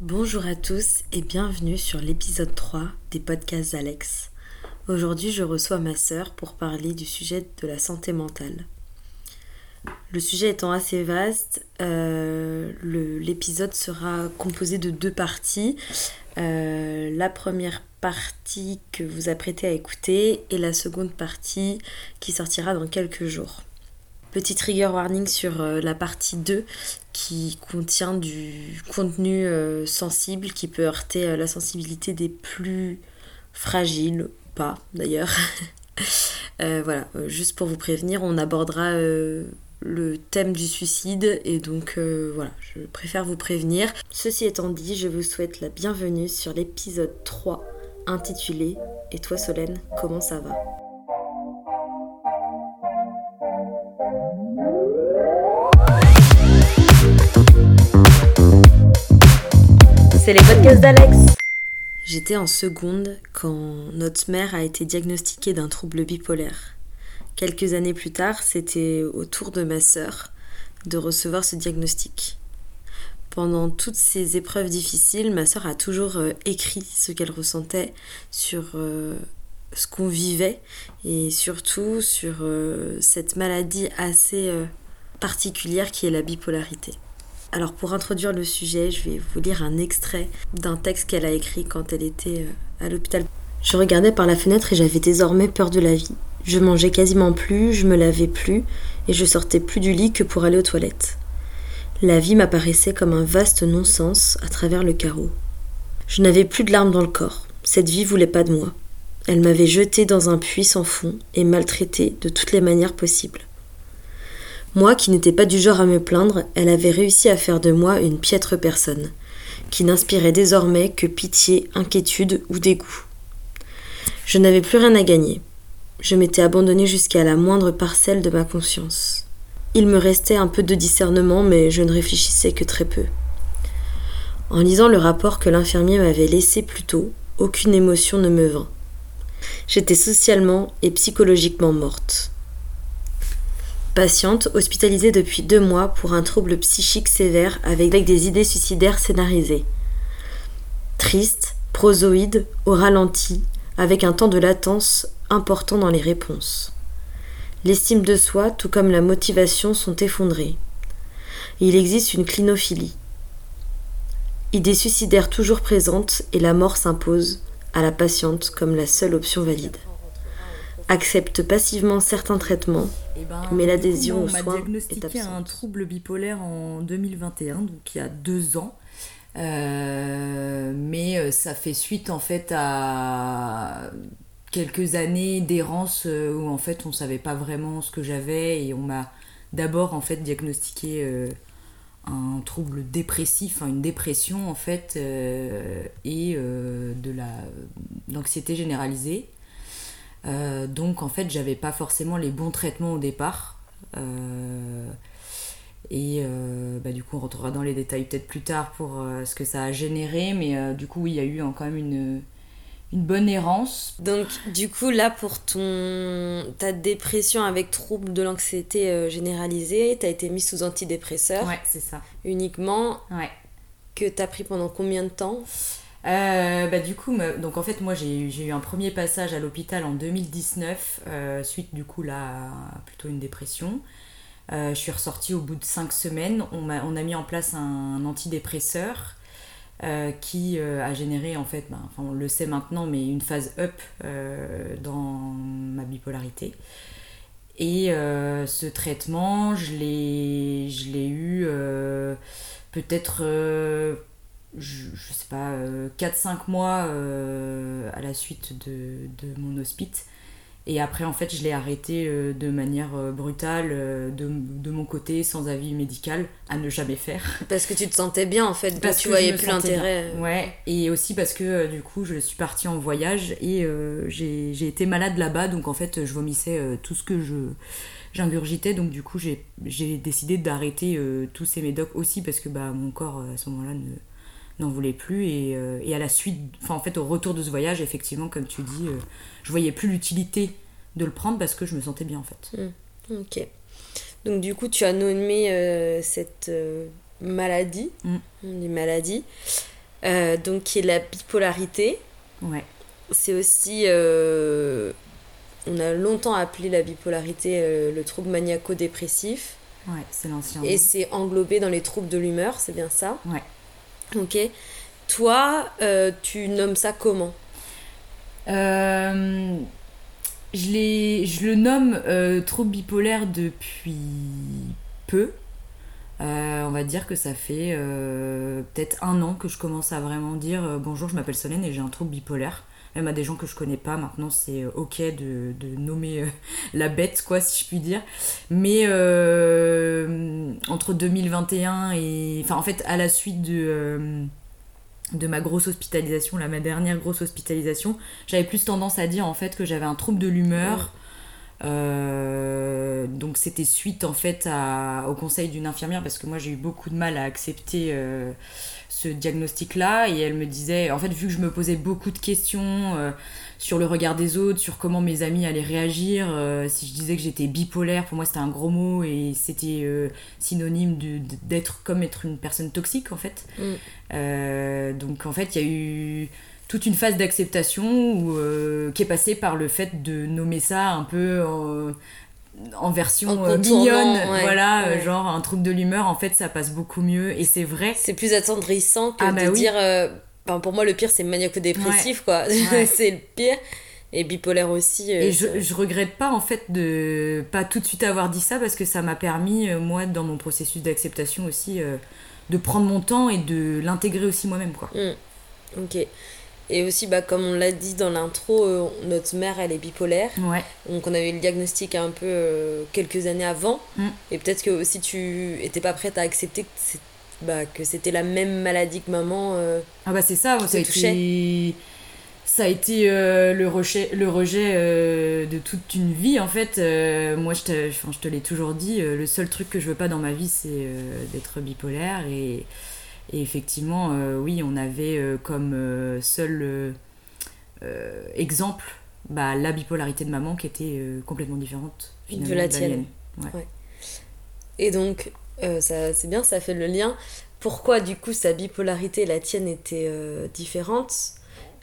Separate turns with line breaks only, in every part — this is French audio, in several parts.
Bonjour à tous et bienvenue sur l'épisode 3 des podcasts Alex. Aujourd'hui, je reçois ma sœur pour parler du sujet de la santé mentale. Le sujet étant assez vaste, euh, l'épisode sera composé de deux parties. Euh, la première partie que vous apprêtez à écouter et la seconde partie qui sortira dans quelques jours. Petit trigger warning sur euh, la partie 2 qui contient du contenu euh, sensible qui peut heurter euh, la sensibilité des plus fragiles, pas d'ailleurs. voilà, juste pour vous prévenir, on abordera le thème du suicide et donc voilà, je préfère vous prévenir. Ceci étant dit, je vous souhaite la bienvenue sur l'épisode 3 intitulé Et toi Solène, comment ça va? C'est les podcasts d'Alex. J'étais en seconde quand notre mère a été diagnostiquée d'un trouble bipolaire. Quelques années plus tard, c'était au tour de ma sœur de recevoir ce diagnostic. Pendant toutes ces épreuves difficiles, ma sœur a toujours euh, écrit ce qu'elle ressentait sur euh, ce qu'on vivait et surtout sur euh, cette maladie assez particulière qui est la bipolarité. Alors pour introduire le sujet, je vais vous lire un extrait d'un texte qu'elle a écrit quand elle était à l'hôpital. Je regardais par la fenêtre et j'avais désormais peur de la vie. Je mangeais quasiment plus, je me lavais plus et je sortais plus du lit que pour aller aux toilettes. La vie m'apparaissait comme un vaste non-sens à travers le carreau. Je n'avais plus de larmes dans le corps. Cette vie voulait pas de moi. Elle m'avait jeté dans un puits sans fond et maltraité de toutes les manières possibles. Moi, qui n'étais pas du genre à me plaindre, elle avait réussi à faire de moi une piètre personne, qui n'inspirait désormais que pitié, inquiétude ou dégoût. Je n'avais plus rien à gagner. Je m'étais abandonnée jusqu'à la moindre parcelle de ma conscience. Il me restait un peu de discernement, mais je ne réfléchissais que très peu. En lisant le rapport que l'infirmier m'avait laissé plus tôt, aucune émotion ne me vint. J'étais socialement et psychologiquement morte. Patiente, hospitalisée depuis deux mois pour un trouble psychique sévère avec des idées suicidaires scénarisées. Triste, prosoïde, au ralenti, avec un temps de latence important dans les réponses. L'estime de soi, tout comme la motivation, sont effondrées. Il existe une clinophilie. Idée suicidaire toujours présente et la mort s'impose à la patiente comme la seule option valide. Accepte passivement certains traitements, eh ben, mais l'adhésion aux soins est absente.
un trouble bipolaire en 2021, donc il y a deux ans. Euh, mais euh, ça fait suite en fait à quelques années d'errance euh, où en fait on savait pas vraiment ce que j'avais et on m'a d'abord en fait diagnostiqué euh, un trouble dépressif, une dépression en fait euh, et de la l'anxiété généralisée. Donc en fait j'avais pas forcément les bons traitements au départ. et bah, du coup on rentrera dans les détails peut-être plus tard pour ce que ça a généré, mais du coup il y a eu quand même une une bonne errance.
Donc du coup là pour ton ta dépression avec trouble de l'anxiété euh, généralisée, t'as été mis sous antidépresseur.
Ouais, c'est ça.
Uniquement.
Ouais.
Que t'as pris pendant combien de temps?
Euh, bah, du coup, donc en fait, moi j'ai eu un premier passage à l'hôpital en 2019, euh, suite du coup là plutôt une dépression. je suis ressortie au bout de 5 semaines. On a, mis en place un antidépresseur euh, qui euh, a généré en fait, ben, on le sait maintenant, mais une phase up euh, dans ma bipolarité. Et ce traitement, je l'ai eu peut-être, je, je, sais pas, 4-5 mois à la suite de, de mon hospice. Et après, en fait, je l'ai arrêté euh, de manière euh, brutale, euh, de, de, mon côté, sans avis médical, à ne jamais faire.
Parce que tu te sentais bien, en fait, parce que tu voyais plus l'intérêt.
Ouais, et aussi parce que du coup, je suis partie en voyage et j'ai été malade là-bas, donc en fait, je vomissais tout ce que je j'ingurgitais, donc du coup, j'ai décidé d'arrêter tous ces médocs aussi parce que bah, mon corps, à ce moment-là, ne n'en voulait plus et, et, à la suite, enfin en fait au retour de ce voyage, effectivement, comme tu dis, je voyais plus l'utilité de le prendre parce que je me sentais bien en fait.
Hmm. Ok. Donc du coup, tu as nommé euh, cette euh, maladie, mm. des maladies. euh, donc qui est la bipolarité.
Ouais.
C'est aussi, euh, on a longtemps appelé la bipolarité euh, le trouble maniaco-dépressif.
Ouais, c'est l'ancien.
Et c'est englobé dans les troubles de l'humeur, c'est bien ça?
Ouais.
Ok. Toi, euh, tu nommes ça comment
Euh, je, le nomme euh, trouble bipolaire depuis peu. Euh, on va dire que ça fait peut-être un an que je commence à vraiment dire bonjour, je m'appelle Solène et j'ai un trouble bipolaire. Même à des gens que je connais pas, maintenant c'est euh, ok de, de nommer euh, la bête, quoi, si je puis dire. Mais euh, entre 2021 et. Enfin, en fait, à la suite de. de ma grosse hospitalisation, là, ma dernière grosse hospitalisation, j'avais plus tendance à dire en fait que j'avais un trouble de l'humeur. Euh, donc c'était suite en fait à- au conseil d'une infirmière parce que moi j'ai eu beaucoup de mal à accepter euh, ce diagnostic là et elle me disait en fait vu que je me posais beaucoup de questions euh, sur le regard des autres, sur comment mes amis allaient réagir, euh, si je disais que j'étais bipolaire pour moi c'était un gros mot et c'était euh, synonyme d'être comme être une personne toxique en fait.
Mm.
Donc en fait, il y a eu toute une phase d'acceptation qui est passée par le fait de nommer ça un peu en, version
En
euh, mignonne,
ouais,
voilà, euh,
ouais.
genre un trouble de l'humeur. En fait, ça passe beaucoup mieux et c'est vrai.
C'est plus attendrissant que
Ah,
de
bah oui.
dire. euh, pour moi, le pire, c'est maniaco-dépressif, quoi. C'est le pire. Et bipolaire aussi. euh,
Et je, regrette pas en fait de pas tout de suite avoir dit ça parce que ça m'a permis, moi, dans mon processus d'acceptation aussi, euh, de prendre mon temps et de l'intégrer aussi moi-même, quoi.
Mm. Ok. Et aussi, bah, comme on l'a dit dans l'intro, euh, notre mère, elle est bipolaire.
Ouais.
Donc, on avait le diagnostic un peu euh, quelques années avant.
Mm.
Et peut-être que aussi tu étais pas prête à accepter que bah, que c'était la même maladie que maman. euh,
Ah bah c'est ça, ça a été, ça a été le rejet, le rejet de toute une vie en fait. Moi je te, enfin, je te l'ai toujours dit, le seul truc que je veux pas dans ma vie c'est d'être bipolaire et, et effectivement euh, oui on avait euh, comme euh, seul exemple bah, la bipolarité de maman qui était complètement différente
De la tienne.
Ouais.
Et donc, ça, c'est bien, ça fait le lien. Pourquoi, du coup, sa bipolarité et la tienne étaient différentes?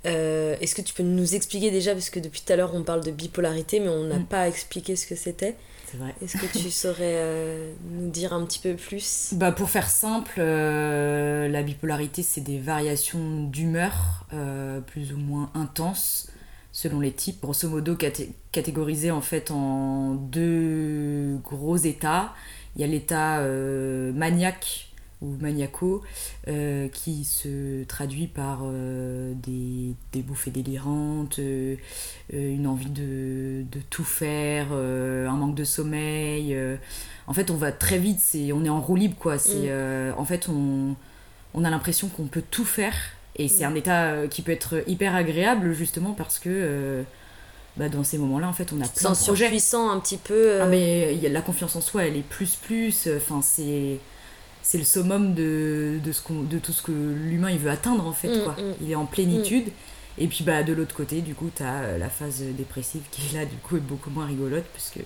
Euh, Est-ce que tu peux nous expliquer déjà, parce que depuis tout à l'heure, on parle de bipolarité, mais on n'a
Mm.
pas expliqué ce que c'était?
C'est vrai.
Est-ce que tu saurais euh, nous dire un petit peu plus?
Bah pour faire simple, euh, la bipolarité, c'est des variations d'humeur euh, plus ou moins intenses selon les types. Grosso modo, caté- catégorisées en fait en deux gros états. Il y a l'état maniaque ou maniaco euh, qui se traduit par euh, des, des bouffées délirantes, euh, une envie de, de tout faire, un manque de sommeil. En fait, on va très vite, c'est, on est en roue libre quoi. C'est,
Mm.
en fait, on, on a l'impression qu'on peut tout faire et c'est
Mm.
un état qui peut être hyper agréable justement parce que bah, dans ces moments-là, en fait, on a plein de projets.
surpuissant un petit peu euh,
Ah, mais la confiance en soi, elle est plus plus. Enfin, c'est c'est le summum de, de, ce qu'on- de tout ce que l'humain il veut atteindre en fait
Mm,
quoi.
mm.
Il est en plénitude. Et puis bah de l'autre côté, du coup, t'as euh, la phase dépressive qui est là, du coup, est beaucoup moins rigolote parce que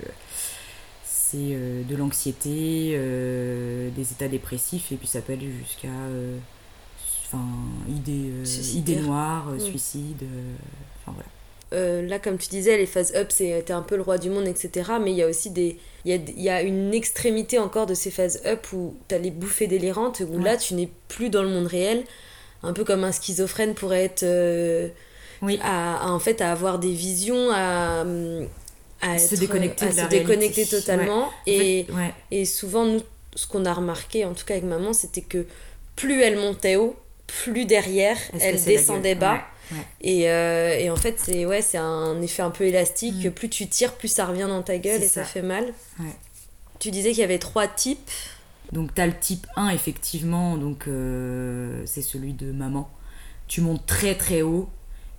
c'est euh, de l'anxiété, euh, des états dépressifs et puis ça peut aller jusqu'à euh, enfin idées euh, idées noires, euh,
Mm.
suicide. euh, Enfin voilà.
Euh, là, comme tu disais, les phases up, c'était un peu le roi du monde, etc. Mais il y a aussi des. Il y a, il y a une extrémité encore de ces phases up où tu as les bouffées délirantes, où là, tu n'es plus dans le monde réel. Un peu comme un schizophrène pourrait être. euh,
Oui.
à, à, en fait, à avoir des visions, à. à
Se
être-
déconnecter
à
de la
se déconnecter
réalité.
totalement.
En
Et,
fait, ouais.
et souvent, nous, ce qu'on a remarqué, en tout cas avec maman, c'était que plus elle montait haut, plus derrière,
Elle
descendait bas.
Ouais.
Et, euh, et en fait, c'est ouais, un effet un peu élastique.
Mm.
Plus tu tires, plus ça revient dans ta gueule et ça.
ça.
fait mal.
Ouais.
Tu disais qu'il y avait trois types.
Donc t'as le type 1 effectivement, donc euh, c'est celui de maman. Tu montes très très haut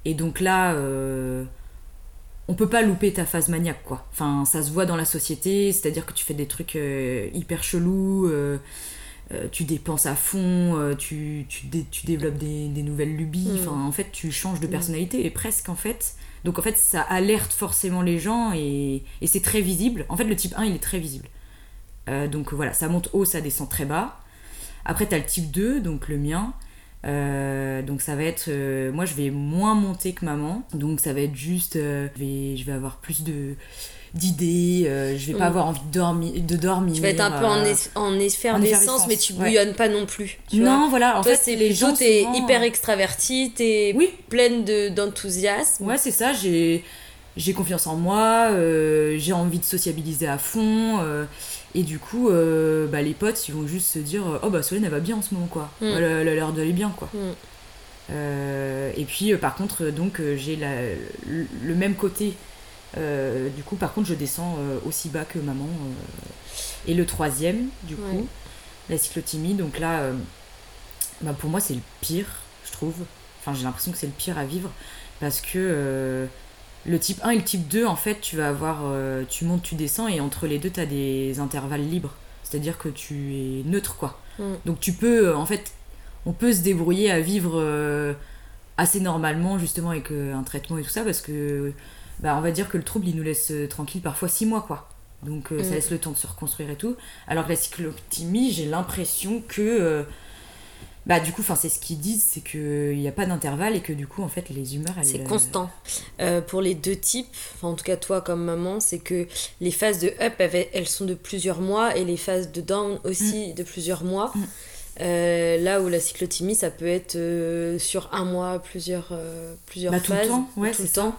et donc là euh, on peut pas louper ta phase maniaque quoi. Enfin ça se voit dans la société, c'est-à-dire que tu fais des trucs euh, hyper chelous, euh, tu dépenses à fond, euh, tu, tu, dé- tu développes des, des nouvelles lubies,
Mm.
enfin en fait tu changes de
Mm.
personnalité et presque en fait. Donc en fait ça alerte forcément les gens et, et c'est très visible. En fait le type 1 il est très visible. Euh, donc voilà, ça monte haut, ça descend très bas. Après, tu as le type 2, donc le mien. donc ça va être, moi je vais moins monter que maman, donc ça va être juste, je, vais, je vais avoir plus de d'idées, je vais pas mm. avoir envie de dormir, de dormir.
Tu vas être un peu en, en, effervescence, mais tu bouillonnes pas non plus.
non, voilà. En
Toi, fait, les gens, t'es hyper extravertie, t'es oui. pleine d'enthousiasme.
ouais, c'est ça. J'ai j'ai confiance en moi, j'ai envie de sociabiliser à fond. Et du coup, euh, bah, les potes, ils vont juste se dire Oh, bah Solène, elle va bien en ce moment, quoi. Mm. Elle, a l'air d'aller bien, quoi. Mm. Euh, et puis, euh, par contre, donc, j'ai le même côté. Du coup, par contre, je descends aussi bas que maman. Et le troisième, du coup, la cyclotimie. Donc là, bah, pour moi, c'est le pire, je trouve. Enfin, j'ai l'impression que c'est le pire à vivre. Parce que le type 1 et le type 2, en fait, tu vas avoir. Euh, tu montes, tu descends, et entre les deux, tu as des intervalles libres. C'est-à-dire que tu es neutre, quoi. Mm. Donc tu peux. Euh, en fait, on peut se débrouiller à vivre euh, assez normalement, justement, avec un traitement et tout ça, parce que. Bah, on va dire que le trouble, il nous laisse tranquille parfois 6 mois, quoi. Donc ça mm. laisse le temps de se reconstruire et tout. Alors que la cycloptimie, j'ai l'impression que bah du coup c'est ce qu'ils disent c'est qu'il n'y a pas d'intervalle et que du coup en fait les humeurs
c'est constant euh, pour les deux types en tout cas toi comme maman c'est que les phases de up elles, sont de plusieurs mois et les phases de down aussi mm. de plusieurs mois mm. euh, là où la cyclotimie ça peut être euh, sur un mois plusieurs plusieurs
bah,
phases
tout le temps ouais, tout le temps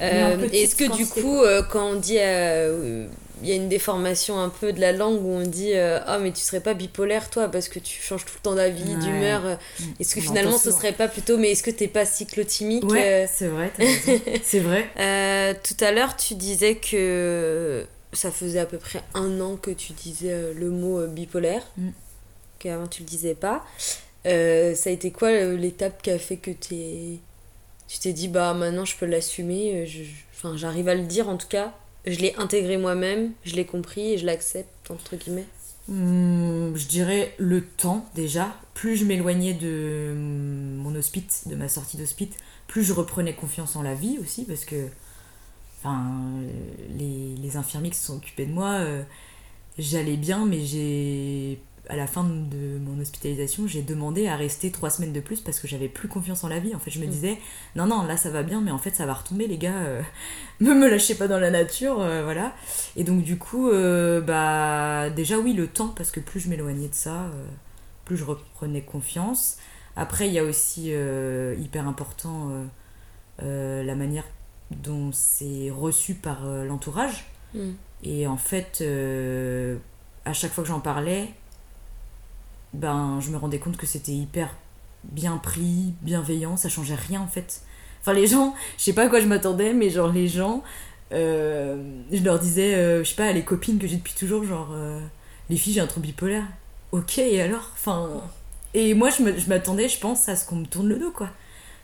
est-ce que du coup quand on dit il y a une déformation un peu de la langue où on dit oh mais tu serais pas bipolaire toi parce que tu changes tout le temps d'avis d'humeur mm. est-ce que finalement ce serait pas plutôt mais est-ce que t'es pas cyclotimique
ouais euh c'est vrai c'est vrai.
Euh, tout à l'heure tu disais que ça faisait à peu près un an que tu disais le mot bipolaire mm. qu'avant tu le disais pas. Ça a été quoi l'étape qui a fait que t'es tu t'es dit bah maintenant je peux l'assumer enfin j'arrive à le dire en tout cas je l'ai intégré moi-même, je l'ai compris et je l'accepte, entre guillemets
hmm, Je dirais le temps déjà. Plus je m'éloignais de mon hospice, de ma sortie d'hospice, plus je reprenais confiance en la vie aussi, parce que les infirmiers qui se sont occupés de moi, euh, j'allais bien, mais j'ai à la fin de mon hospitalisation, j'ai demandé à rester trois semaines de plus parce que j'avais plus confiance en la vie. En fait, je me mm. disais, non, non, là ça va bien, mais en fait ça va retomber, les gars. Euh, ne me lâchez pas dans la nature, euh, voilà. Et donc, du coup, euh, bah, déjà, oui, le temps, parce que plus je m'éloignais de ça, plus je reprenais confiance. Après, il y a aussi hyper important la manière dont c'est reçu par l'entourage. Mm. Et en fait, à chaque fois que j'en parlais, ben je me rendais compte que c'était hyper bien pris, bienveillant, ça changeait rien en fait. Enfin les gens, je sais pas à quoi je m'attendais, mais genre les gens, euh, je leur disais, euh, je sais pas, les copines que j'ai depuis toujours, genre euh, les filles j'ai un trouble bipolaire. Ok et alors? Enfin et moi je m'attendais, je pense, à ce qu'on me tourne le dos quoi.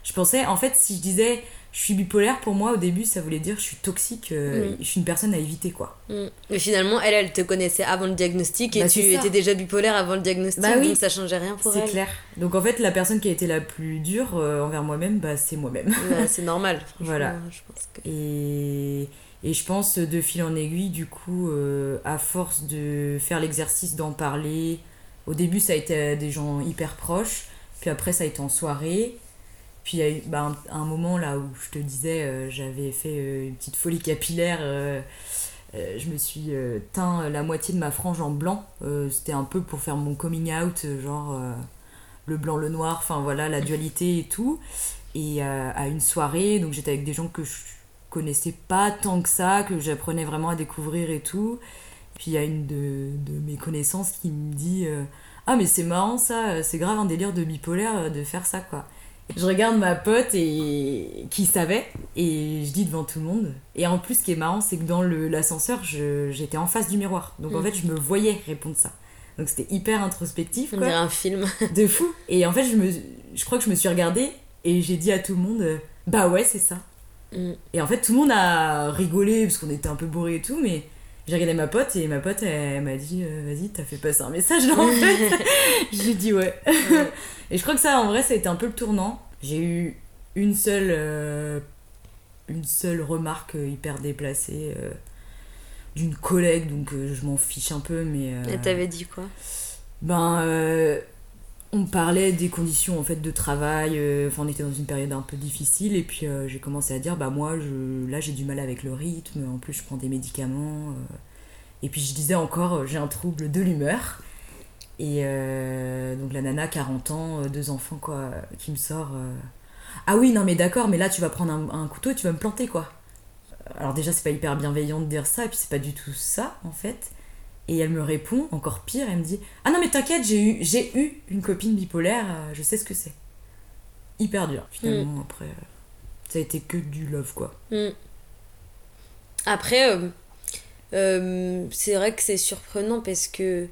Je pensais en fait si je disais je suis bipolaire, pour moi, au début, ça voulait dire je suis toxique, euh, mm. je suis une personne à éviter, quoi.
Mm. Mais finalement, elle, elle te connaissait avant le diagnostic et bah, tu étais déjà bipolaire avant le diagnostic, bah, oui. donc ça changeait rien pour elle.
C'est clair. Donc en fait, la personne qui a été la plus dure euh, envers moi-même, bah, c'est moi-même.
Bah, c'est normal,
Voilà. Je pense que... et... et je pense, de fil en aiguille, du coup, euh, à force de faire l'exercice d'en parler, au début, ça a été des gens hyper proches, puis après, ça a été en soirée. Puis il y a bah, un, moment là où je te disais, euh, j'avais fait euh, une petite folie capillaire. Euh, je me suis teint la moitié de ma frange en blanc. C'était un peu pour faire mon coming out, genre le blanc, le noir, enfin voilà, la dualité et tout. Et à une soirée, donc j'étais avec des gens que je connaissais pas tant que ça, que j'apprenais vraiment à découvrir et tout. Puis il y a une de, de, mes connaissances qui me dit Ah, mais c'est marrant ça, c'est grave un délire de bipolaire de faire ça quoi. Je regarde ma pote et qui savait et je dis devant tout le monde. Et en plus, ce qui est marrant, c'est que dans l'ascenseur, j'étais en face du miroir. Donc en mm. fait, je me voyais répondre ça. Donc c'était hyper introspectif.
On dirait un film.
de fou. Et en fait, je, me, je crois que je me suis regardée et j'ai dit à tout le monde Bah ouais, c'est ça. Mm. Et en fait, tout le monde a rigolé parce qu'on était un peu bourrés et tout, mais j'ai regardé ma pote et ma pote elle, m'a dit euh, vas-y t'as fait passer un message là en fait. J'ai dit ouais. et je crois que ça en vrai ça a été un peu le tournant. J'ai eu une seule euh, une seule remarque euh, hyper déplacée d'une collègue donc je m'en fiche un peu mais
elle t'avait dit quoi?
ben on parlait des conditions en fait de travail. euh, on était dans une période un peu difficile et puis euh, j'ai commencé à dire bah moi je, là j'ai du mal avec le rythme. En plus je prends des médicaments. euh. et puis je disais encore j'ai un trouble de l'humeur. Et donc la nana 40 ans, deux enfants quoi, qui me sort. ah oui non mais d'accord mais là tu vas prendre un, un couteau et tu vas me planter quoi. Alors déjà c'est pas hyper bienveillant de dire ça et puis c'est pas du tout ça en fait. Et elle me répond, encore pire, elle me dit Ah non, mais t'inquiète, j'ai eu, j'ai eu une copine bipolaire, euh, je sais ce que c'est. Hyper dur, finalement, après. euh, ça a été que du love, quoi.
Mm. Après, euh, c'est vrai que c'est surprenant parce que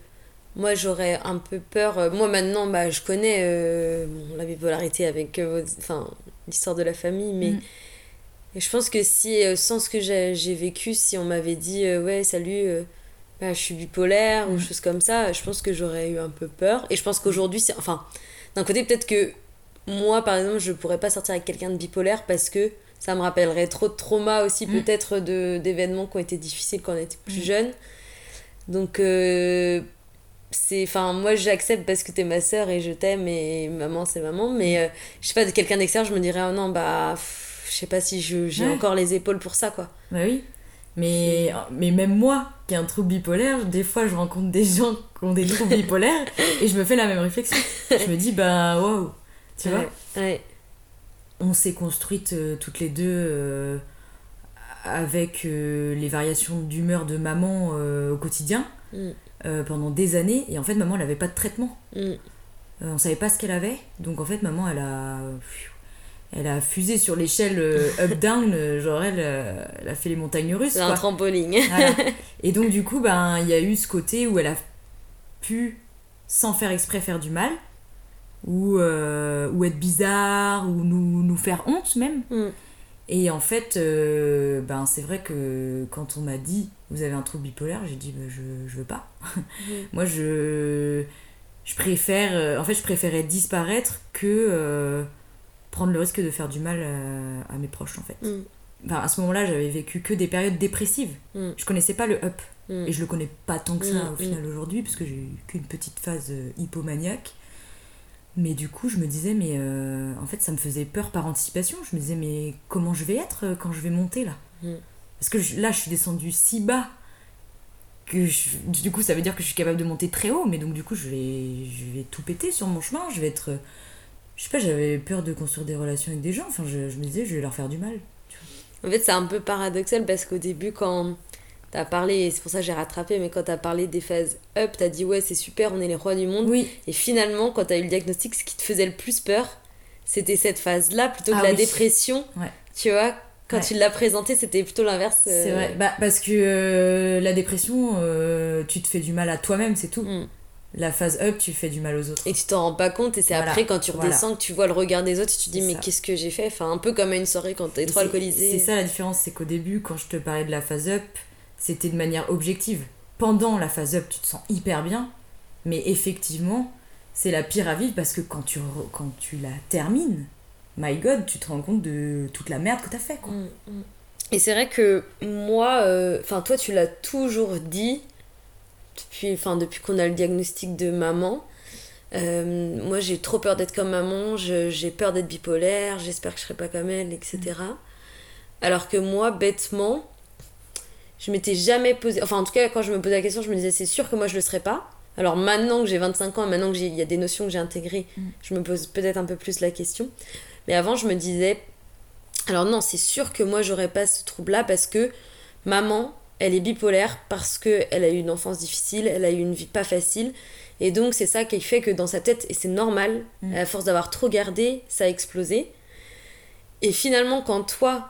moi j'aurais un peu peur. Moi maintenant, bah, je connais bon, la bipolarité avec enfin, l'histoire de la famille, mais
Mm.
je pense que si, sans ce que j'ai vécu, si on m'avait dit ouais, salut, bah, je suis bipolaire ou
Mm.
chose comme ça, je pense que j'aurais eu un peu peur. Et je pense qu'aujourd'hui, c'est. Enfin, d'un côté, peut-être que moi par exemple, je pourrais pas sortir avec quelqu'un de bipolaire parce que ça me rappellerait trop de traumas aussi,
Mm.
peut-être de- d'événements qui ont été difficiles quand on était plus
Mm.
jeune. Donc, euh, c'est. Enfin, moi j'accepte parce que t'es ma sœur et je t'aime et maman c'est maman, mais euh, je sais pas, de quelqu'un d'extérieur, je me dirais, oh non, bah. pff, Je sais pas si je- j'ai
Ouais.
encore les épaules pour ça, quoi.
Bah oui. Mais, mais même moi, qui ai un trouble bipolaire, des fois je rencontre des gens qui ont des troubles bipolaires et je me fais la même réflexion. Je me dis, bah waouh, tu vois.
Ouais.
on s'est construites euh, toutes les deux euh, avec euh, les variations d'humeur de maman au quotidien
Mm.
pendant des années et en fait maman elle avait pas de traitement
Mm.
On savait pas ce qu'elle avait donc en fait maman elle a elle a fusé sur l'échelle euh, up down euh, genre elle, euh, elle a fait les montagnes russes
C'est un
quoi.
trampoline.
Voilà. Et donc, du coup, ben, il y a eu ce côté où elle a pu, sans faire exprès, faire du mal, ou, euh, ou être bizarre, ou nous, nous faire honte même.
Mm.
Et en fait, ben, c'est vrai que quand on m'a dit vous avez un trouble bipolaire, j'ai dit ben, je, je veux pas. Moi, je, je préfère. En fait, je préférais disparaître que prendre le risque de faire du mal euh, à mes proches, en fait.
Mm.
Enfin, à ce moment-là, j'avais vécu que des périodes dépressives.
Mm.
Je connaissais pas le up.
Mm.
Et je le connais pas tant que ça
Mm,
au final aujourd'hui, parce que j'ai eu qu'une petite phase euh, hypomaniaque. Mais du coup, je me disais, mais euh, en fait, ça me faisait peur par anticipation. Je me disais, mais comment je vais être quand je vais monter là? Parce que je- là, je suis descendue si bas que je- du coup, ça veut dire que je suis capable de monter très haut. Mais donc, du coup, je vais, je vais tout péter sur mon chemin. Je vais être. Je sais pas, j'avais peur de construire des relations avec des gens. Enfin, je, je me disais, je vais leur faire du mal.
En fait, c'est un peu paradoxal parce qu'au début, quand t'as parlé, et c'est pour ça que j'ai rattrapé, mais quand t'as parlé des phases up, t'as dit ouais, c'est super, on est les rois du monde.
Oui,
Et finalement, quand t'as eu le diagnostic, ce qui te faisait le plus peur, c'était cette phase-là plutôt que
Ah
la
oui.
dépression.
Ouais.
Tu vois, quand
Ouais.
tu l'as présenté, c'était plutôt l'inverse. euh,
C'est vrai, bah, parce que euh, la dépression, euh, tu te fais du mal à toi-même, c'est tout.
Mm.
La phase up, tu fais du mal aux autres.
Et tu t'en rends pas compte, et c'est
Voilà.
après quand tu
Voilà.
redescends que tu vois le regard des autres, et tu te dis mais qu'est-ce que j'ai fait? Enfin, un peu comme à une soirée quand t'es trop alcoolisé.
C'est ça la différence, c'est qu'au début, quand je te parlais de la phase up, c'était de manière objective. Pendant la phase up, tu te sens hyper bien, mais effectivement, c'est la pire à vivre parce que quand tu, quand tu la termines, my god, tu te rends compte de toute la merde que t'as fait, quoi.
Mm, mm. Et c'est vrai que moi, euh, enfin toi tu l'as toujours dit, depuis, enfin, depuis qu'on a le diagnostic de maman, euh, moi j'ai trop peur d'être comme maman, j'ai peur d'être bipolaire, j'espère que je serai pas comme elle, etc. Alors que moi, bêtement, je m'étais jamais posé, enfin en tout cas quand je me posais la question, je me disais c'est sûr que moi je le serais pas. Alors maintenant que j'ai 25 ans, maintenant que j'ai- il y a des notions que j'ai intégrées,
Mm.
je me pose peut-être un peu plus la question. Mais avant je me disais alors non, c'est sûr que moi j'aurais pas ce trouble-là parce que maman, elle est bipolaire parce que elle a eu une enfance difficile, elle a eu une vie pas facile. Et donc c'est ça qui fait que dans sa tête, et c'est normal,
Mm.
à force d'avoir trop gardé, ça a explosé. Et finalement, quand toi,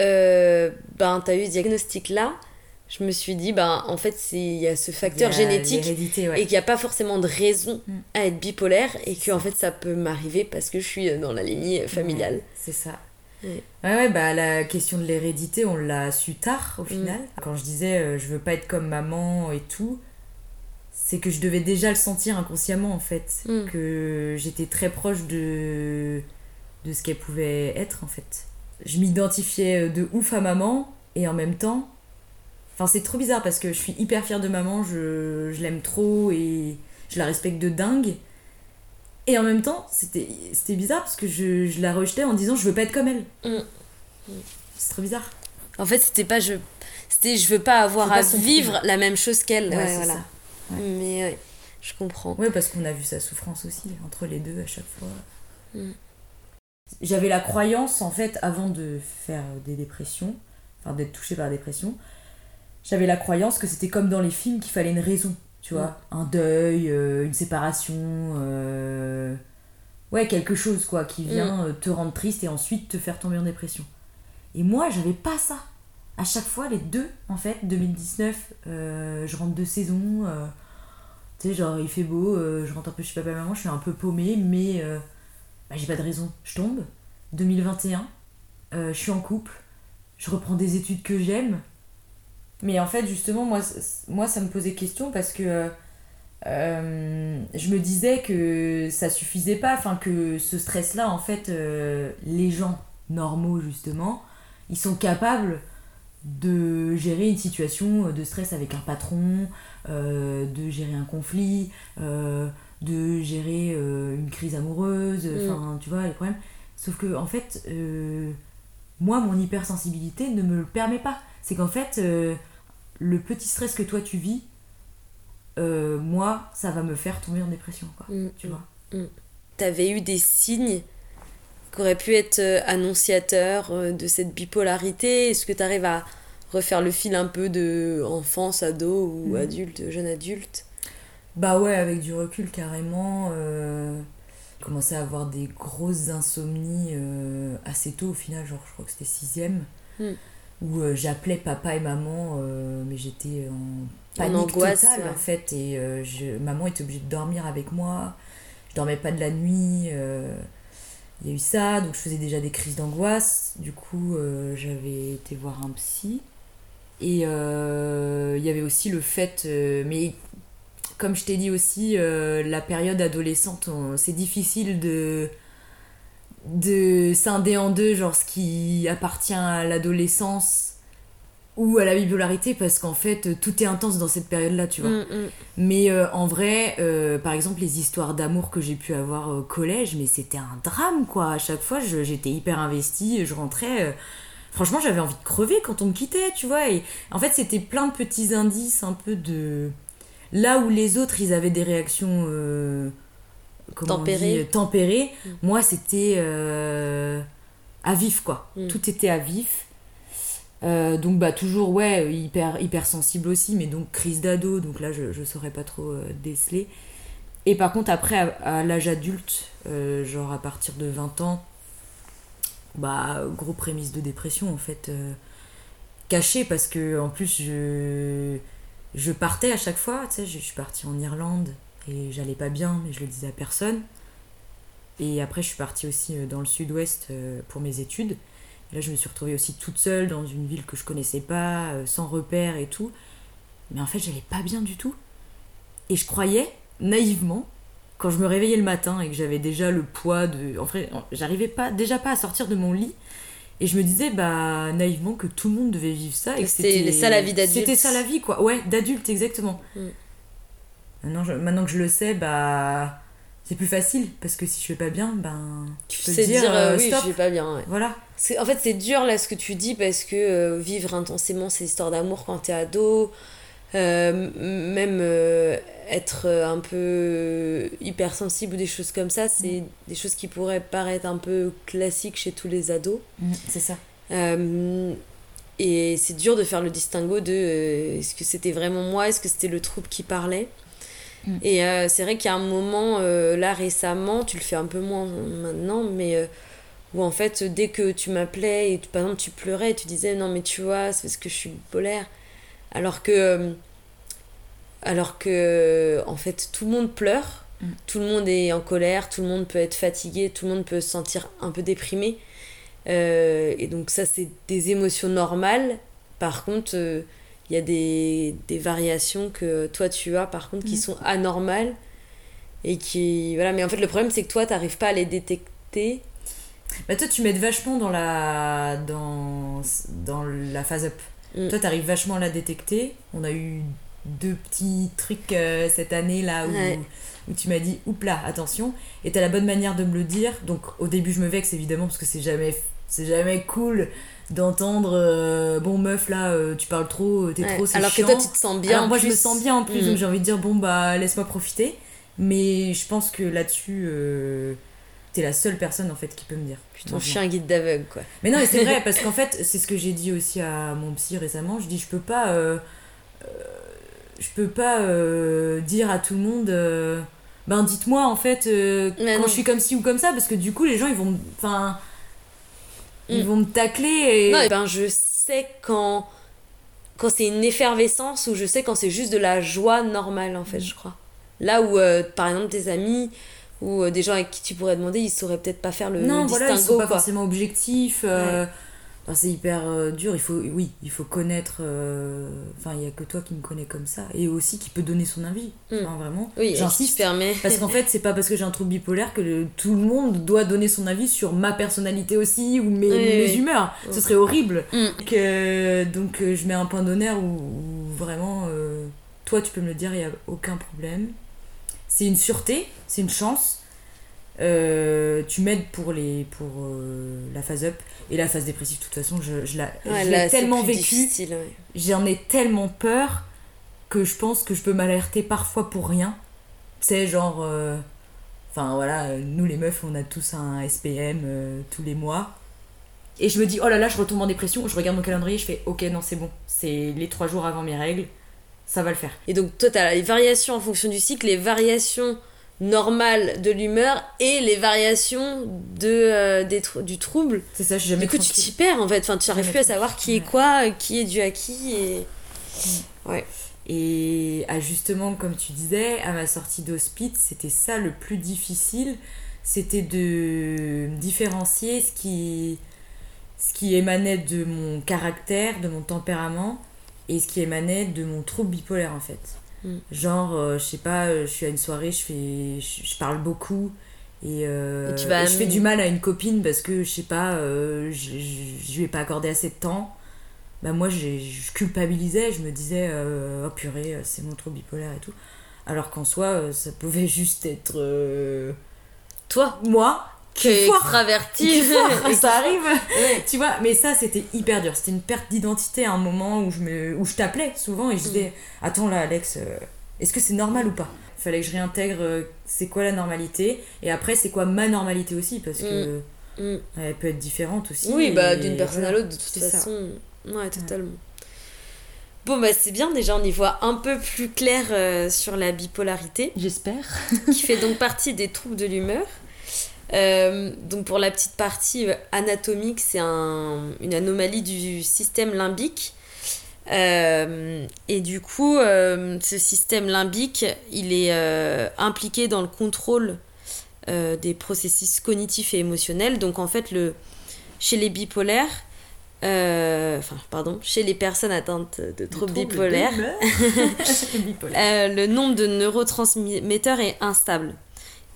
euh, ben, t'as eu ce diagnostic-là, je me suis dit, ben, en fait, c'est- il y a ce facteur
a
génétique
ouais.
et qu'il n'y a pas forcément de raison
Mm.
à être bipolaire et que en fait ça peut m'arriver parce que je suis dans la lignée familiale.
C'est ça.
Ouais.
Ouais, ouais, bah la question de l'hérédité, on l'a su tard
Mm.
au final. Quand je disais euh, je veux pas être comme maman et tout, c'est que je devais déjà le sentir inconsciemment en fait.
Mm.
Que j'étais très proche de, de ce qu'elle pouvait être en fait. Je m'identifiais euh, de ouf à maman et en même temps. Enfin, c'est trop bizarre parce que je suis hyper fière de maman, je, je l'aime trop et je la respecte de dingue. Et en même temps, c'était bizarre parce que je, je, la rejetais en disant je veux pas être comme elle. Mm. C'est trop bizarre.
En fait, c'était pas je. C'était je veux pas avoir à vivre la même chose qu'elle. Ouais, voilà. Mais je comprends.
Ouais, parce qu'on a vu sa souffrance aussi, entre les deux à chaque fois. Mm. J'avais la croyance, en fait, avant de faire des dépressions, enfin d'être touchée par la dépression, j'avais la croyance que c'était comme dans les films qu'il fallait une raison, tu vois. Mm. Un deuil, euh, une séparation, euh, ouais, quelque chose, quoi, qui vient mm. euh, te rendre triste et ensuite te faire tomber en dépression. Et moi, j'avais pas ça. À chaque fois, les deux, en fait, 2019, je rentre de saison, tu sais, genre, il fait beau, je rentre un peu chez papa et maman, je suis un peu paumée, mais bah, j'ai pas de raison, je tombe. 2021, je suis en couple, je reprends des études que j'aime, mais en fait, justement, moi, moi ça me posait question parce que euh, je me disais que ça suffisait pas, enfin que ce stress-là, en fait, euh, les gens normaux, justement, ils sont capables de gérer une situation de stress avec un patron, euh, de gérer un conflit, de gérer une crise amoureuse, mm. enfin, tu vois, les problèmes. Sauf que, en fait, moi, mon hypersensibilité ne me le permet pas. C'est qu'en fait, le petit stress que toi tu vis, euh, moi, ça va me faire tomber en dépression, quoi. Mm, tu vois.
Mm, mm. T'avais eu des signes qui auraient pu être euh, annonciateurs euh, de cette bipolarité Est-ce que tu arrives à refaire le fil un peu de enfance, ado ou adulte, jeune adulte?
Bah ouais, avec du recul carrément. Euh, commençais à avoir des grosses insomnies assez tôt au final, genre je crois que c'était sixième où euh, j'appelais papa et maman, euh, mais j'étais en panique angoisse, totale en fait. Et euh, je, maman était obligée de dormir avec moi. Je dormais pas de la nuit. Il y a eu ça, donc je faisais déjà des crises d'angoisse. Du coup, j'avais été voir un psy. Et il y avait aussi le fait, mais comme je t'ai dit aussi, la période adolescente, c'est difficile de de scinder en deux, genre ce qui appartient à l'adolescence ou à la bipolarité, parce qu'en fait, tout est intense dans cette période-là, tu vois. Mm, mm. Mais euh, en vrai, euh, par exemple, les histoires d'amour que j'ai pu avoir au collège, mais c'était un drame, quoi. À chaque fois, j'étais hyper investie, je rentrais. Euh, franchement, j'avais envie de crever quand on me quittait, tu vois. Et en fait, c'était plein de petits indices, un peu de. Là où les autres, ils avaient des réactions
tempéré.
Euh, tempéré. Mm. Moi, c'était euh, à vif, quoi. Mm. Tout était à vif. Euh, donc, bah, toujours, ouais, hyper, hyper sensible aussi, mais donc crise d'ado, donc là, je, ne saurais pas trop déceler. Et par contre, après, à, l'âge adulte, genre à partir de 20 ans, bah, gros prémisse de dépression, en fait, caché, parce que, en plus, je, je partais à chaque fois, tu sais, je suis partie en Irlande, et j'allais pas bien, mais je le disais à personne. Et après, je suis partie aussi euh, dans le sud-ouest euh, pour mes études. Et là, je me suis retrouvée aussi toute seule dans une ville que je connaissais pas, euh, sans repère et tout. Mais en fait, j'allais pas bien du tout. Et je croyais, naïvement, quand je me réveillais le matin et que j'avais déjà le poids de. En fait, j'arrivais pas, déjà pas à sortir de mon lit. Et je me disais, bah, naïvement, que tout le monde devait vivre ça. Et
c'était ça la vie d'adulte.
C'était ça la vie, quoi. Ouais, d'adulte, exactement. Mm. Maintenant, que je le sais, bah c'est plus facile parce que si je vais pas bien, ben
tu peux dire, dire euh, oui, je vais pas bien.
Voilà.
En fait, c'est dur là ce que tu dis parce que euh, vivre intensément ces histoires d'amour quand t'es ado, euh, même être un peu hypersensible ou des choses comme ça, c'est mm. des choses qui pourraient paraître un peu classiques chez tous les ados.
Mm, c'est ça.
et c'est dur de faire le distinguo de est-ce que c'était vraiment moi, est-ce que c'était le trouble qui parlait. Mm. Et euh, c'est vrai qu'il y a un moment, euh, là récemment, tu le fais un peu moins maintenant, mais euh, où en fait, dès que tu m'appelais et par exemple tu pleurais tu disais non, mais tu vois, c'est parce que je suis bipolaire. Alors que, alors que, en fait, tout le monde pleure, mm. tout le monde est en colère, tout le monde peut être fatigué, tout le monde peut se sentir un peu déprimé. et donc, ça, c'est des émotions normales. Par contre, il y a des, des, variations que toi tu as par contre qui mm. sont anormales et qui voilà mais en fait le problème c'est que toi t'arrives pas à les détecter.
Bah toi tu m'aides vachement dans la dans dans la phase up. Mm. toi t'arrives vachement à la détecter. On a eu deux petits trucs euh, cette année là où où tu m'as dit oups là attention. Et t'as la bonne manière de me le dire. Donc au début je me vexe évidemment parce que c'est jamais c'est jamais cool d'entendre euh, bon meuf là euh, tu parles trop t'es trop c'est
alors
chiant.
que toi tu te sens bien
Alors, moi je me sens bien en plus donc j'ai envie de dire bon bah laisse-moi profiter mais je pense que là-dessus euh, t'es la seule personne en fait qui peut me dire
ton
Maintenant.
chien guide d'aveugle quoi
Mais non, mais c'est vrai, parce qu'en fait, c'est ce que j'ai dit aussi à mon psy récemment. Je dis, je peux pas. euh, euh, je peux pas euh, dire à tout le monde. euh, ben, dites-moi, en fait, euh, quand
non.
je suis comme ci ou comme ça, parce que du coup, les gens, ils vont. Enfin. Ils
Mm.
vont me tacler et.
Non, ben je sais quand quand c'est une effervescence ou je sais quand c'est juste de la joie normale en fait, je crois. Là où euh, par exemple tes amis ou euh, des gens avec qui tu pourrais demander, ils sauraient peut-être pas faire le
non, voilà, ils sont
distinguo
pas
quoi.
forcément objectifs. euh, enfin, c'est hyper euh, dur. Il faut, oui, il faut connaître. euh, Enfin, il y a que toi qui me connais comme ça. Et aussi qui peut donner son avis.
Mm.
Enfin, vraiment.
Oui,
J'insiste.
te permet.
Parce qu'en fait, c'est pas parce que j'ai un trouble bipolaire que le- tout le monde doit donner son avis sur ma personnalité aussi ou mes,
Oui,
mes
oui.
humeurs.
Oui.
Ce serait horrible.
Mm.
Donc, euh, donc, je mets un point d'honneur où, où vraiment, toi, tu peux me le dire, il n'y a aucun problème. C'est une sûreté, c'est une chance. Euh, tu m'aides pour, les, pour euh, la phase up et la phase dépressive. De toute façon, je, je la-
Ouais,
l'ai tellement vécu
ouais.
j'en ai tellement peur que je pense que je peux m'alerter parfois pour rien. Tu sais, genre. euh, Enfin voilà, nous les meufs, on a tous un SPM tous les mois. Et je me dis, oh là là, je retombe en dépression. Je regarde mon calendrier, je fais, ok, non, c'est bon. C'est les trois jours avant mes règles. Ça va le faire.
Et donc toi t'as les variations en fonction du cycle, les variations normales de l'humeur et les variations de euh, des du trouble.
C'est ça, je jamais
Du coup, tu
tranquille.
t'y perds en fait. Enfin, tu n'arrives plus à savoir qui est quoi, qui est dû à qui. Et...
Et ah, justement, comme tu disais, à ma sortie d'hospice, c'était ça le plus difficile. C'était de différencier ce qui, ce qui émanait de mon caractère, de mon tempérament, et ce qui émanait de mon trouble bipolaire en fait.
Mm.
Genre, euh, je sais pas, euh, je suis à une soirée, je, fais, je, je parle beaucoup. Et, euh,
Et tu vas
et je fais du mal à une copine parce que je sais pas, euh, je, je, je lui ai pas accordé assez de temps bah moi je culpabilisais, je me disais euh, oh purée, c'est mon trouble bipolaire et tout. Alors qu'en soi, ça pouvait juste être euh,
Toi,
moi
qui est
foire.
extraverti,
ça arrive.
Ouais.
Tu vois, mais ça c'était hyper dur. C'était une perte d'identité à un moment où je me, où je t'appelais souvent et je disais attends là Alex, euh, est-ce que c'est normal ou pas? Il fallait que je réintègre euh, c'est quoi la normalité? Et après c'est quoi ma normalité aussi? Parce que
Mm.
elle peut être différente aussi.
Oui, bah d'une personne à l'autre, de toute
c'est ça.
façon. Ouais, totalement. Bon, bah c'est bien, déjà on y voit un peu plus clair euh, sur la bipolarité,
J'espère.
qui fait donc partie des troubles de l'humeur. Euh, donc pour la petite partie euh, anatomique, c'est un- une anomalie du système limbique. Euh, et du coup, euh, ce système limbique, il est impliqué dans le contrôle des processus cognitifs et émotionnels. Donc en fait, le, chez les bipolaires, euh, enfin pardon, chez les personnes atteintes de troubles bipolaires, euh, le nombre de neurotransmetteurs est instable.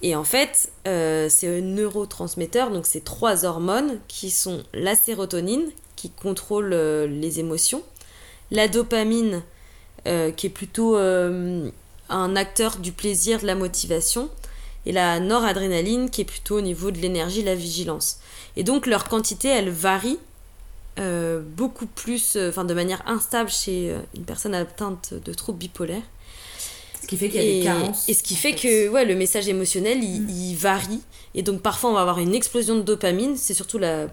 Et en fait, euh, ces neurotransmetteurs, donc c'est trois hormones qui sont la sérotonine, qui contrôle euh, les émotions, la dopamine, euh, qui est plutôt un acteur du plaisir, de la motivation, et la noradrénaline, qui est plutôt au niveau de l'énergie, la vigilance. Et donc leur quantité, elle varie beaucoup plus, enfin de manière instable chez une personne atteinte de troubles bipolaires.
Qui fait qu'il y a des
Et,
carences.
et ce qui fait que ouais, le message émotionnel, il,
Mm.
il varie. Et donc parfois, on va avoir une explosion de dopamine, c'est surtout la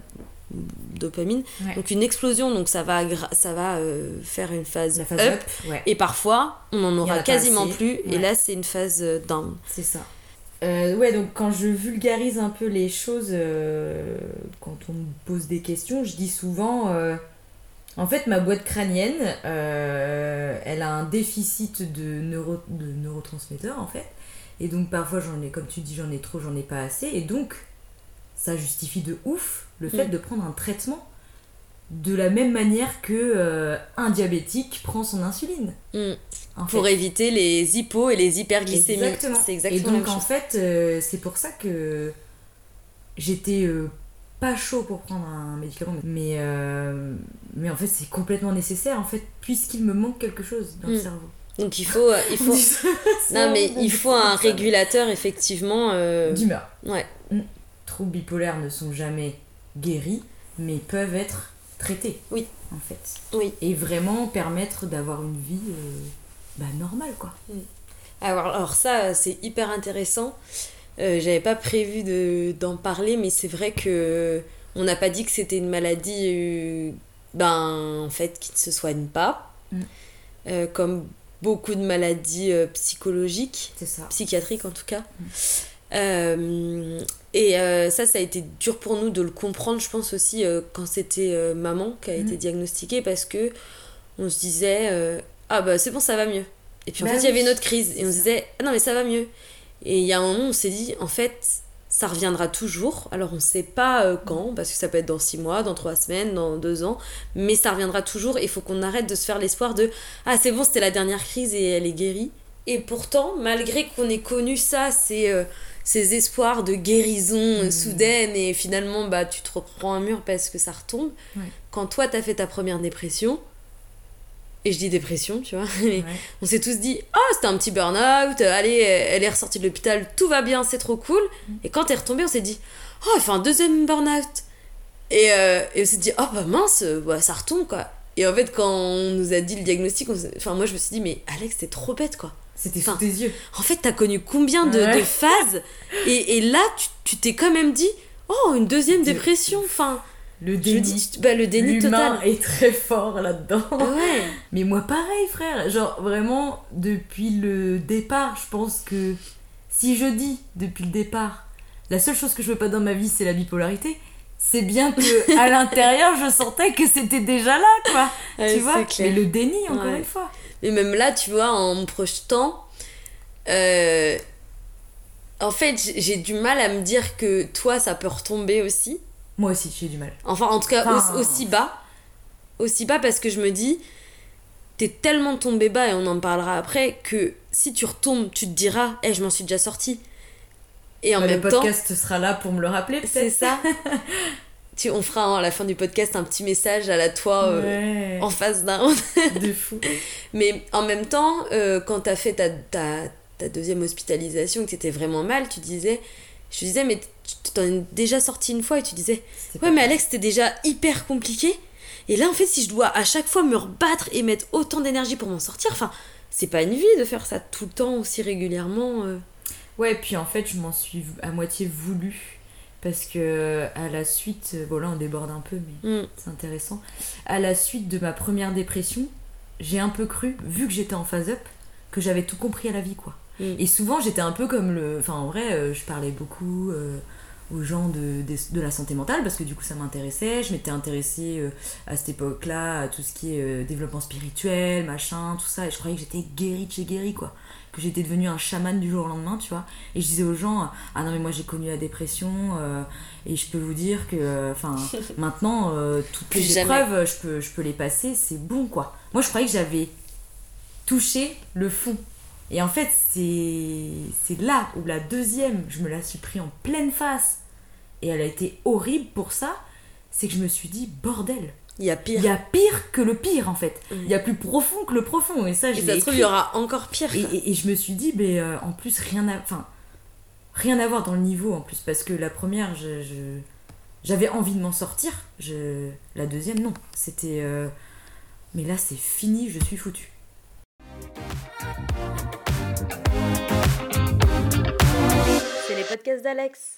dopamine.
Ouais.
Donc une explosion, donc ça va, ça va euh, faire une phase,
La phase
up.
up, ouais,
Et parfois, on en aura quasiment plus. Et là, c'est une phase euh, down.
c'est ça. Euh, ouais, donc quand je vulgarise un peu les choses, euh, quand on me pose des questions, je dis souvent, en fait, ma boîte crânienne, euh, elle a un déficit de, neuro, de neurotransmetteurs, en fait. Et donc parfois, j'en ai, comme tu dis, j'en ai trop, j'en ai pas assez. Et donc, ça justifie de ouf le fait
Mm.
de prendre un traitement de la même manière que euh, un diabétique prend son insuline.
Mm.
en
Pour
fait.
éviter les hypos et les hyperglycémies.
Exactement.
C'est
Et donc
la même
en
chose.
fait, euh, c'est pour ça que j'étais pas chaud pour prendre un médicament, mais, euh, mais en fait c'est complètement nécessaire en fait puisqu'il me manque quelque chose dans le
Mm.
cerveau.
Donc il faut, il faut, non mais il faut un régulateur effectivement. Euh...
D'humeur.
Ouais.
Mm. Troubles bipolaires ne sont jamais guéris, mais peuvent être traités.
Oui.
En fait.
Oui.
Et vraiment permettre d'avoir une vie euh, bah, normale, quoi.
Mm. Alors, alors ça, c'est hyper intéressant. Euh, J'avais pas prévu d'en parler, mais c'est vrai que on n'a pas dit que c'était une maladie, euh, ben en fait, qui ne se soigne pas,
Mm.
Euh, comme beaucoup de maladies euh, psychologiques,
ça.
psychiatriques en tout cas.
Mm.
Euh, et euh, ça, ça a été dur pour nous de le comprendre, je pense aussi, euh, quand c'était euh, maman qui a été
Mm.
diagnostiquée, parce que on se disait, euh, ah bah c'est bon, ça va mieux. Et puis en
Bah
fait, il y avait une autre crise, et on se disait, ah non, mais ça va mieux. Et il y a un moment, on s'est dit, en fait, ça reviendra toujours. Alors on sait pas euh, quand, parce que ça peut être dans six mois, dans trois semaines, dans deux ans, mais ça reviendra toujours. Et il faut qu'on arrête de se faire l'espoir de, ah c'est bon, c'était la dernière crise et elle est guérie. Et pourtant, malgré qu'on ait connu ça, c'est euh, ces espoirs de guérison euh,
Mhm.
soudaine et finalement bah tu te reprends un mur parce que ça retombe.
Ouais.
Quand toi t'as fait ta première dépression, et je dis dépression, tu vois,
Ouais.
on s'est tous dit oh c'était un petit burn-out, euh, allez elle est ressortie de l'hôpital, tout va bien, c'est trop cool. Et quand elle est retombée, on s'est dit oh elle fait un deuxième burn-out. Et, euh, et on s'est dit oh bah mince, euh, bah, ça retombe quoi. Et en fait quand on nous a dit le diagnostic, enfin moi je me suis dit mais Alex t'es trop bête quoi.
C'était sous tes yeux.
En fait, t'as connu combien de,
Ouais.
de phases? Et, et là, tu- t'es quand même dit, oh, une deuxième
De-
dépression. Enfin,
Le
je
déni.
dis, tu- bah, le déni total.
est très fort là-dedans.
Ouais.
Mais moi, pareil, frère. Genre, vraiment, depuis le départ, je pense que si je dis depuis le départ, la seule chose que je veux pas dans ma vie, c'est la bipolarité, c'est bien que à l'intérieur, je sentais que c'était déjà là, quoi.
Ouais,
tu vois?
clair.
Mais le déni, encore
Ouais.
une fois.
Mais même là, tu vois, en me projetant, euh, en fait, j'ai du mal à me dire que toi, ça peut retomber aussi.
Moi aussi, j'ai du mal.
Enfin, en tout cas,
Enfin-
aussi bas. Aussi bas parce que je me dis, t'es tellement tombé bas, et on en parlera après, que si tu retombes, tu te diras, eh, je m'en suis déjà sortie. Et en
Bah,
même
le
temps,
podcast sera là pour me le rappeler, peut-être.
c'est ça. tu, on fera hein, à la fin du podcast un petit message à la toi euh,
Ouais.
en face d'un.
De fou.
Mais en même temps, euh, quand t'as fait ta, ta, ta deuxième hospitalisation, que t'étais vraiment mal, tu disais, je disais, mais tu t'en es déjà sorti une fois et tu disais, ouais, mais Alex, c'était déjà hyper compliqué. Et là, en fait, si je dois à chaque fois me rebattre et mettre autant d'énergie pour m'en sortir, enfin, c'est pas une vie de faire ça tout le temps aussi régulièrement. euh.
Ouais, puis en fait, je m'en suis à moitié voulu. Parce que à la suite, bon là on déborde un peu, mais
Mm.
c'est intéressant. À la suite de ma première dépression, j'ai un peu cru, vu que j'étais en phase up, que j'avais tout compris à la vie, quoi.
Mm.
Et souvent, j'étais un peu comme le. Enfin, en vrai, euh, je parlais beaucoup euh, aux gens de, de la santé mentale parce que du coup, ça m'intéressait. Je m'étais intéressée euh, à cette époque-là à tout ce qui est euh, développement spirituel, machin, tout ça. Et je croyais que j'étais guérie de chez guérie, quoi. Que j'étais devenue un chaman du jour au lendemain, tu vois. Et je disais aux gens Ah non, mais moi, j'ai connu la dépression euh, et je peux vous dire que. Enfin, maintenant, toutes
Plus
les
jamais.
épreuves, je peux, je peux les passer, c'est bon, quoi. Moi, je croyais que j'avais touché le fond. Et en fait, c'est là où la deuxième, je me la suis pris en pleine face. Et elle a été horrible pour ça. C'est que je me suis dit, bordel,
Il y a pire.
il y a pire que le pire en fait. Il y a plus profond que le profond. Et ça, je
Et ça se trouve, il y aura encore pire.
Et,
quoi.
et- et je me suis dit, mais euh, en plus, rien à, enfin, rien à voir dans le niveau en plus. Parce que la première, je- j'avais envie de m'en sortir. Je, la deuxième, non. C'était. euh, mais là, c'est fini, je suis foutue.
C'est les podcasts d'Alex.